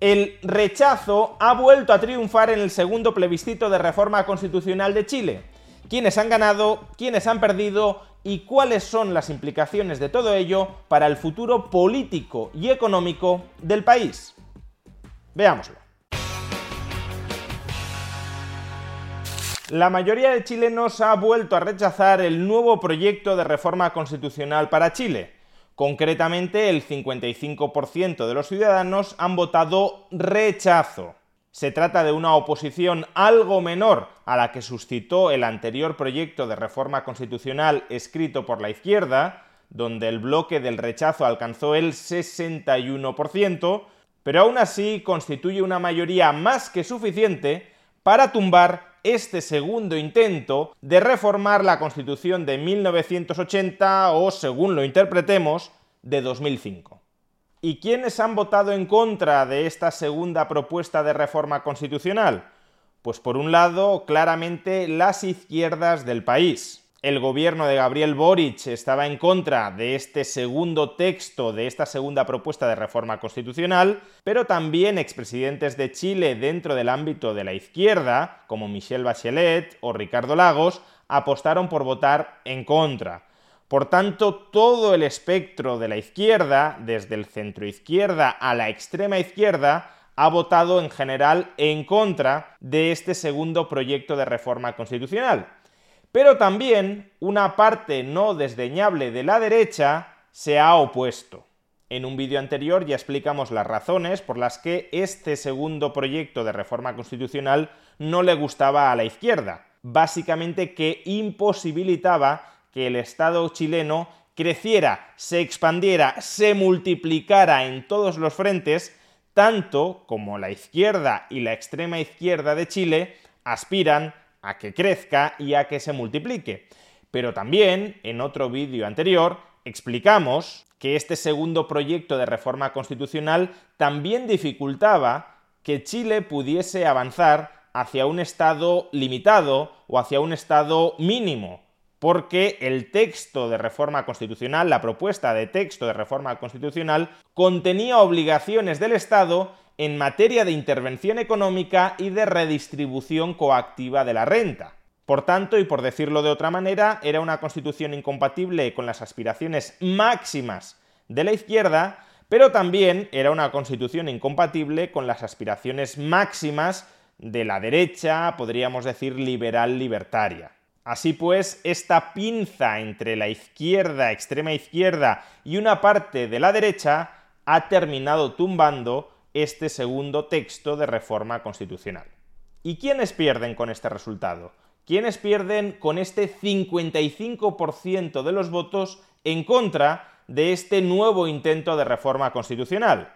El rechazo ha vuelto a triunfar en el segundo plebiscito de reforma constitucional de Chile. ¿Quiénes han ganado? ¿Quiénes han perdido? y cuáles son las implicaciones de todo ello para el futuro político y económico del país. Veámoslo. La mayoría de chilenos ha vuelto a rechazar el nuevo proyecto de reforma constitucional para Chile. Concretamente, el 55% de los ciudadanos han votado rechazo. Se trata de una oposición algo menor a la que suscitó el anterior proyecto de reforma constitucional escrito por la izquierda, donde el bloque del rechazo alcanzó el 61%, pero aún así constituye una mayoría más que suficiente para tumbar este segundo intento de reformar la Constitución de 1980 o, según lo interpretemos, de 2005. ¿Y quiénes han votado en contra de esta segunda propuesta de reforma constitucional? Pues por un lado, claramente las izquierdas del país. El gobierno de Gabriel Boric estaba en contra de este segundo texto, de esta segunda propuesta de reforma constitucional, pero también expresidentes de Chile dentro del ámbito de la izquierda, como Michelle Bachelet o Ricardo Lagos, apostaron por votar en contra. Por tanto, todo el espectro de la izquierda, desde el centro izquierda a la extrema izquierda, ha votado en general en contra de este segundo proyecto de reforma constitucional. Pero también una parte no desdeñable de la derecha se ha opuesto. En un vídeo anterior ya explicamos las razones por las que este segundo proyecto de reforma constitucional no le gustaba a la izquierda. Básicamente que imposibilitaba que el Estado chileno creciera, se expandiera, se multiplicara en todos los frentes, tanto como la izquierda y la extrema izquierda de Chile aspiran a que crezca y a que se multiplique. Pero también, en otro vídeo anterior, explicamos que este segundo proyecto de reforma constitucional también dificultaba que Chile pudiese avanzar hacia un Estado limitado o hacia un Estado mínimo, porque el texto de reforma constitucional, la propuesta de texto de reforma constitucional, contenía obligaciones del Estado en materia de intervención económica y de redistribución coactiva de la renta. Por tanto, y por decirlo de otra manera, era una constitución incompatible con las aspiraciones máximas de la izquierda, pero también era una constitución incompatible con las aspiraciones máximas de la derecha, podríamos decir liberal libertaria. Así pues, esta pinza entre la izquierda, extrema izquierda y una parte de la derecha ha terminado tumbando este segundo texto de reforma constitucional. ¿Y quiénes pierden con este resultado? ¿Quiénes pierden con este 55% de los votos en contra de este nuevo intento de reforma constitucional?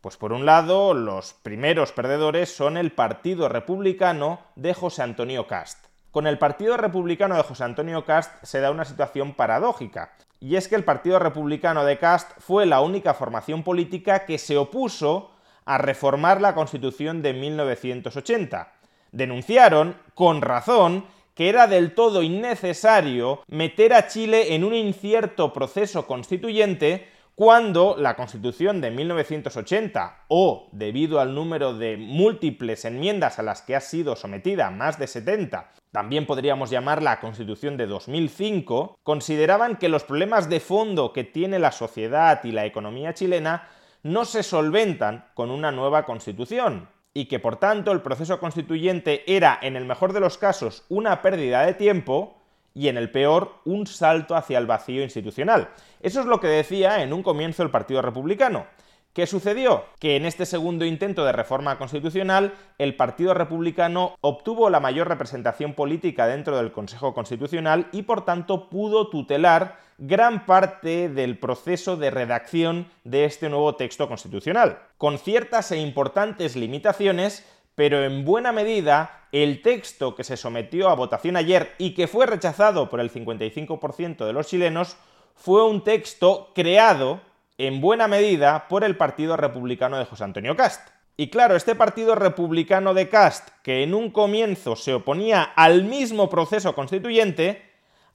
Pues por un lado, los primeros perdedores son el Partido Republicano de José Antonio Cast. Con el Partido Republicano de José Antonio Cast se da una situación paradójica, y es que el Partido Republicano de Cast fue la única formación política que se opuso a reformar la Constitución de 1980. Denunciaron, con razón, que era del todo innecesario meter a Chile en un incierto proceso constituyente cuando la Constitución de 1980, o debido al número de múltiples enmiendas a las que ha sido sometida, más de 70, también podríamos llamar la Constitución de 2005, consideraban que los problemas de fondo que tiene la sociedad y la economía chilena no se solventan con una nueva Constitución, y que por tanto el proceso constituyente era, en el mejor de los casos, una pérdida de tiempo, y en el peor un salto hacia el vacío institucional. Eso es lo que decía en un comienzo el Partido Republicano. ¿Qué sucedió? Que en este segundo intento de reforma constitucional, el Partido Republicano obtuvo la mayor representación política dentro del Consejo Constitucional y por tanto pudo tutelar gran parte del proceso de redacción de este nuevo texto constitucional, con ciertas e importantes limitaciones, pero en buena medida el texto que se sometió a votación ayer y que fue rechazado por el 55% de los chilenos fue un texto creado en buena medida por el Partido Republicano de José Antonio Cast. Y claro, este Partido Republicano de Cast, que en un comienzo se oponía al mismo proceso constituyente,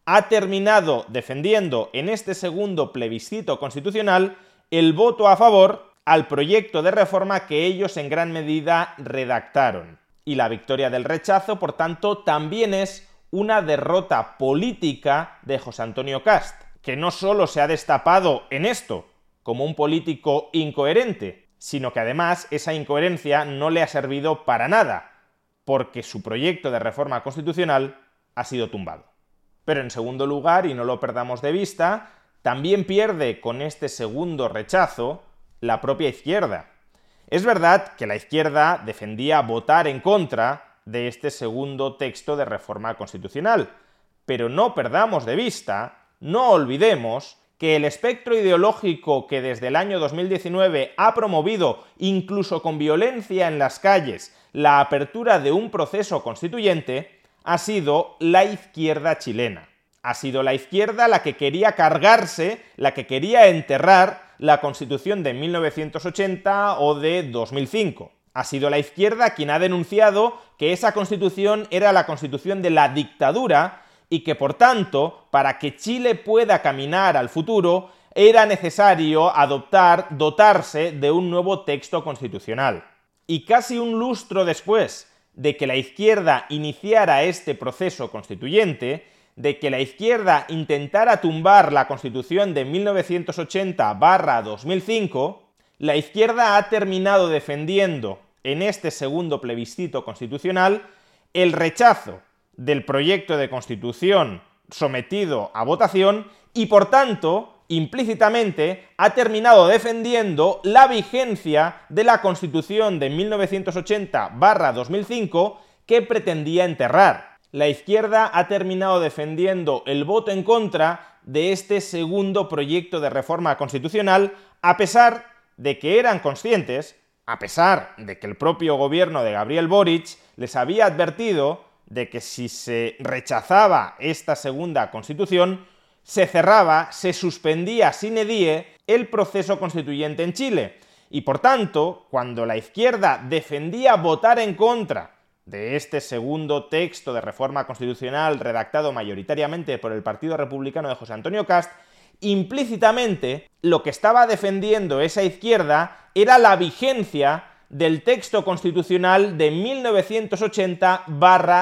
ha terminado defendiendo en este segundo plebiscito constitucional el voto a favor al proyecto de reforma que ellos en gran medida redactaron. Y la victoria del rechazo, por tanto, también es una derrota política de José Antonio Cast, que no solo se ha destapado en esto, como un político incoherente, sino que además esa incoherencia no le ha servido para nada, porque su proyecto de reforma constitucional ha sido tumbado. Pero en segundo lugar, y no lo perdamos de vista, también pierde con este segundo rechazo la propia izquierda. Es verdad que la izquierda defendía votar en contra de este segundo texto de reforma constitucional, pero no perdamos de vista, no olvidemos que el espectro ideológico que desde el año 2019 ha promovido, incluso con violencia en las calles, la apertura de un proceso constituyente, ha sido la izquierda chilena. Ha sido la izquierda la que quería cargarse, la que quería enterrar la constitución de 1980 o de 2005. Ha sido la izquierda quien ha denunciado que esa constitución era la constitución de la dictadura y que por tanto, para que Chile pueda caminar al futuro, era necesario adoptar, dotarse de un nuevo texto constitucional. Y casi un lustro después de que la izquierda iniciara este proceso constituyente, de que la izquierda intentara tumbar la constitución de 1980-2005, la izquierda ha terminado defendiendo en este segundo plebiscito constitucional el rechazo del proyecto de constitución sometido a votación y por tanto implícitamente ha terminado defendiendo la vigencia de la Constitución de 1980-2005 que pretendía enterrar. La izquierda ha terminado defendiendo el voto en contra de este segundo proyecto de reforma constitucional a pesar de que eran conscientes, a pesar de que el propio gobierno de Gabriel Boric les había advertido de que si se rechazaba esta segunda constitución, se cerraba, se suspendía sin edie el proceso constituyente en Chile. Y por tanto, cuando la izquierda defendía votar en contra de este segundo texto de reforma constitucional redactado mayoritariamente por el Partido Republicano de José Antonio Cast, implícitamente lo que estaba defendiendo esa izquierda era la vigencia del texto constitucional de 1980 barra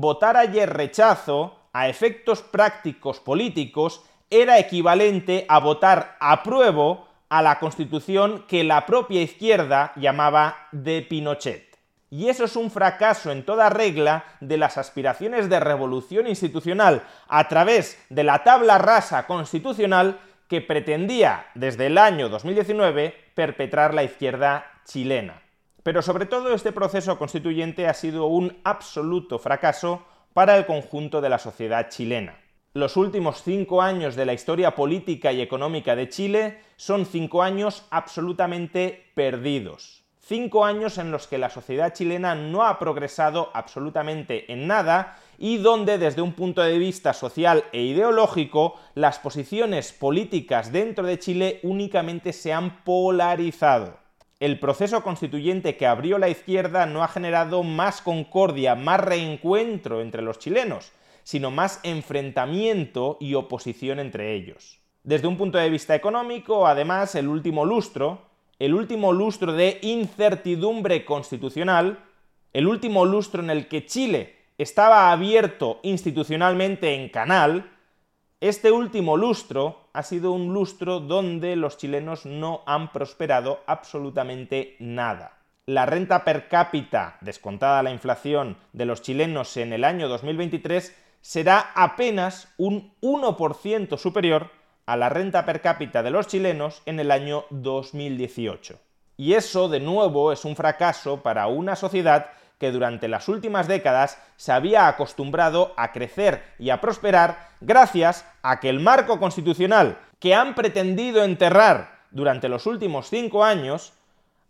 Votar ayer rechazo, a efectos prácticos políticos, era equivalente a votar apruebo a la constitución que la propia izquierda llamaba de Pinochet. Y eso es un fracaso en toda regla de las aspiraciones de revolución institucional a través de la tabla rasa constitucional que pretendía desde el año 2019 perpetrar la izquierda chilena. Pero sobre todo este proceso constituyente ha sido un absoluto fracaso para el conjunto de la sociedad chilena. Los últimos cinco años de la historia política y económica de Chile son cinco años absolutamente perdidos. Cinco años en los que la sociedad chilena no ha progresado absolutamente en nada y donde desde un punto de vista social e ideológico las posiciones políticas dentro de Chile únicamente se han polarizado. El proceso constituyente que abrió la izquierda no ha generado más concordia, más reencuentro entre los chilenos, sino más enfrentamiento y oposición entre ellos. Desde un punto de vista económico, además, el último lustro, el último lustro de incertidumbre constitucional, el último lustro en el que Chile estaba abierto institucionalmente en canal, este último lustro ha sido un lustro donde los chilenos no han prosperado absolutamente nada. La renta per cápita, descontada la inflación de los chilenos en el año 2023, será apenas un 1% superior a la renta per cápita de los chilenos en el año 2018. Y eso, de nuevo, es un fracaso para una sociedad que durante las últimas décadas se había acostumbrado a crecer y a prosperar gracias a que el marco constitucional que han pretendido enterrar durante los últimos cinco años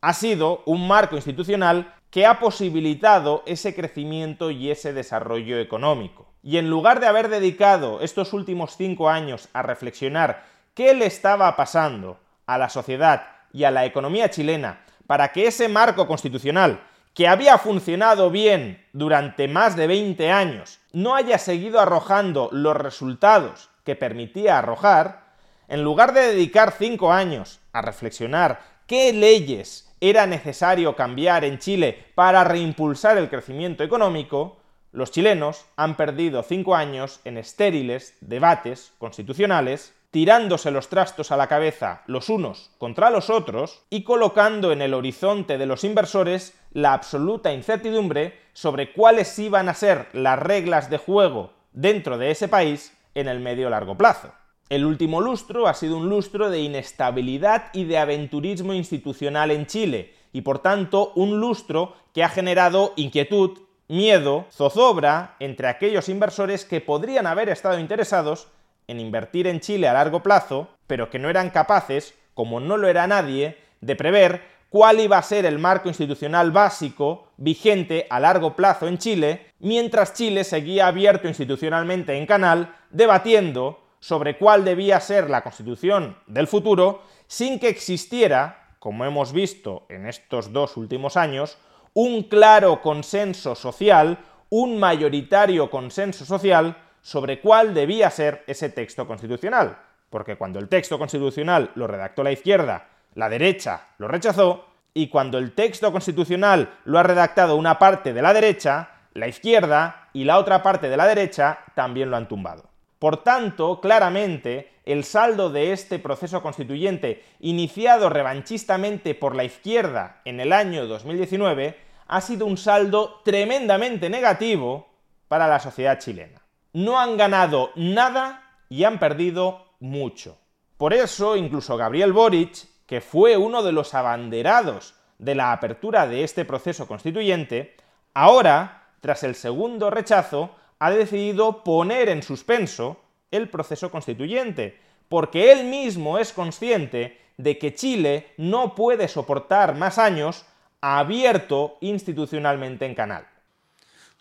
ha sido un marco institucional que ha posibilitado ese crecimiento y ese desarrollo económico. Y en lugar de haber dedicado estos últimos cinco años a reflexionar qué le estaba pasando a la sociedad y a la economía chilena para que ese marco constitucional, que había funcionado bien durante más de 20 años, no haya seguido arrojando los resultados que permitía arrojar, en lugar de dedicar cinco años a reflexionar qué leyes era necesario cambiar en Chile para reimpulsar el crecimiento económico, los chilenos han perdido cinco años en estériles debates constitucionales, tirándose los trastos a la cabeza los unos contra los otros y colocando en el horizonte de los inversores la absoluta incertidumbre sobre cuáles iban a ser las reglas de juego dentro de ese país en el medio largo plazo. El último lustro ha sido un lustro de inestabilidad y de aventurismo institucional en Chile, y por tanto un lustro que ha generado inquietud, miedo, zozobra entre aquellos inversores que podrían haber estado interesados en invertir en Chile a largo plazo, pero que no eran capaces, como no lo era nadie, de prever cuál iba a ser el marco institucional básico vigente a largo plazo en Chile, mientras Chile seguía abierto institucionalmente en canal, debatiendo sobre cuál debía ser la constitución del futuro sin que existiera, como hemos visto en estos dos últimos años, un claro consenso social, un mayoritario consenso social sobre cuál debía ser ese texto constitucional. Porque cuando el texto constitucional lo redactó la izquierda, la derecha lo rechazó, y cuando el texto constitucional lo ha redactado una parte de la derecha, la izquierda y la otra parte de la derecha también lo han tumbado. Por tanto, claramente, el saldo de este proceso constituyente, iniciado revanchistamente por la izquierda en el año 2019, ha sido un saldo tremendamente negativo para la sociedad chilena. No han ganado nada y han perdido mucho. Por eso, incluso Gabriel Boric, que fue uno de los abanderados de la apertura de este proceso constituyente, ahora, tras el segundo rechazo, ha decidido poner en suspenso el proceso constituyente, porque él mismo es consciente de que Chile no puede soportar más años abierto institucionalmente en canal.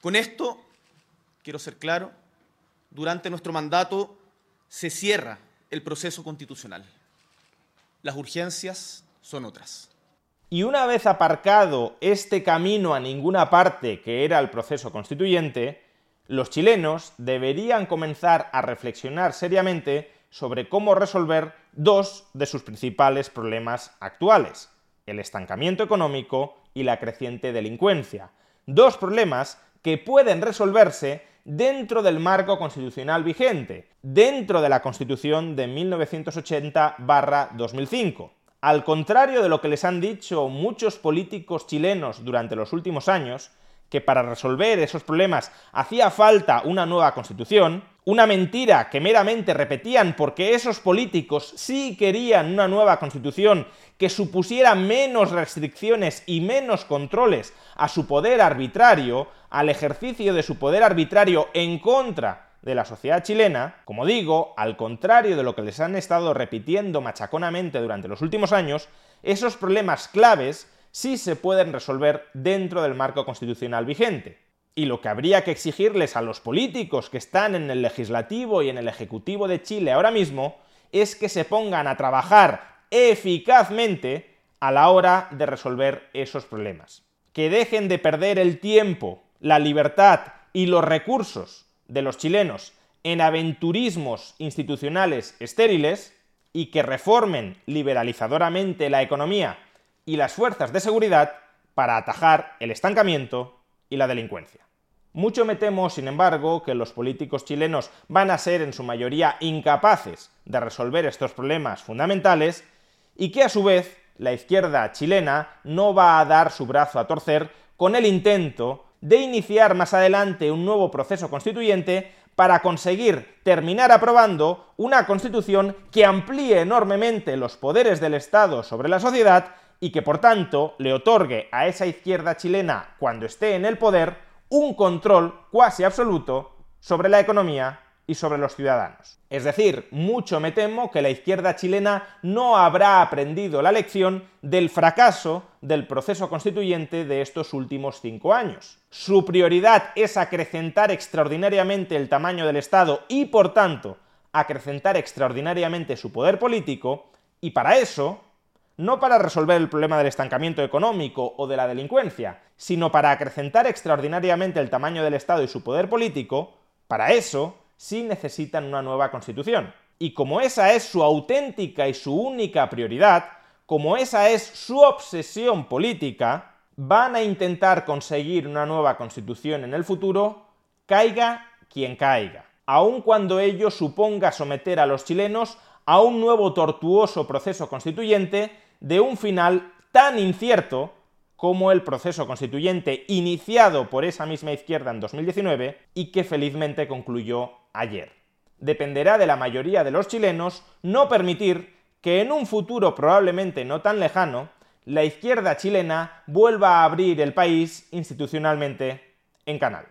Con esto, quiero ser claro, durante nuestro mandato se cierra el proceso constitucional. Las urgencias son otras. Y una vez aparcado este camino a ninguna parte que era el proceso constituyente, los chilenos deberían comenzar a reflexionar seriamente sobre cómo resolver dos de sus principales problemas actuales, el estancamiento económico y la creciente delincuencia. Dos problemas que pueden resolverse dentro del marco constitucional vigente, dentro de la Constitución de 1980-2005. al contrario de lo que les han dicho muchos políticos chilenos durante los últimos años, que para resolver esos problemas hacía falta una nueva constitución, una mentira que meramente repetían porque esos políticos sí querían una nueva constitución que supusiera menos restricciones y menos controles a su poder arbitrario, al ejercicio de su poder arbitrario en contra de la sociedad chilena, como digo, al contrario de lo que les han estado repitiendo machaconamente durante los últimos años, esos problemas claves sí se pueden resolver dentro del marco constitucional vigente. Y lo que habría que exigirles a los políticos que están en el legislativo y en el ejecutivo de Chile ahora mismo es que se pongan a trabajar eficazmente a la hora de resolver esos problemas. Que dejen de perder el tiempo, la libertad y los recursos de los chilenos en aventurismos institucionales estériles y que reformen liberalizadoramente la economía y las fuerzas de seguridad para atajar el estancamiento y la delincuencia. Mucho me temo, sin embargo, que los políticos chilenos van a ser en su mayoría incapaces de resolver estos problemas fundamentales y que a su vez la izquierda chilena no va a dar su brazo a torcer con el intento de iniciar más adelante un nuevo proceso constituyente para conseguir terminar aprobando una constitución que amplíe enormemente los poderes del Estado sobre la sociedad y que por tanto le otorgue a esa izquierda chilena, cuando esté en el poder, un control cuasi absoluto sobre la economía y sobre los ciudadanos. Es decir, mucho me temo que la izquierda chilena no habrá aprendido la lección del fracaso del proceso constituyente de estos últimos cinco años. Su prioridad es acrecentar extraordinariamente el tamaño del Estado y, por tanto, acrecentar extraordinariamente su poder político, y para eso no para resolver el problema del estancamiento económico o de la delincuencia, sino para acrecentar extraordinariamente el tamaño del Estado y su poder político, para eso sí necesitan una nueva constitución. Y como esa es su auténtica y su única prioridad, como esa es su obsesión política, van a intentar conseguir una nueva constitución en el futuro, caiga quien caiga, aun cuando ello suponga someter a los chilenos a un nuevo tortuoso proceso constituyente de un final tan incierto como el proceso constituyente iniciado por esa misma izquierda en 2019 y que felizmente concluyó ayer. Dependerá de la mayoría de los chilenos no permitir que en un futuro probablemente no tan lejano, la izquierda chilena vuelva a abrir el país institucionalmente en canal.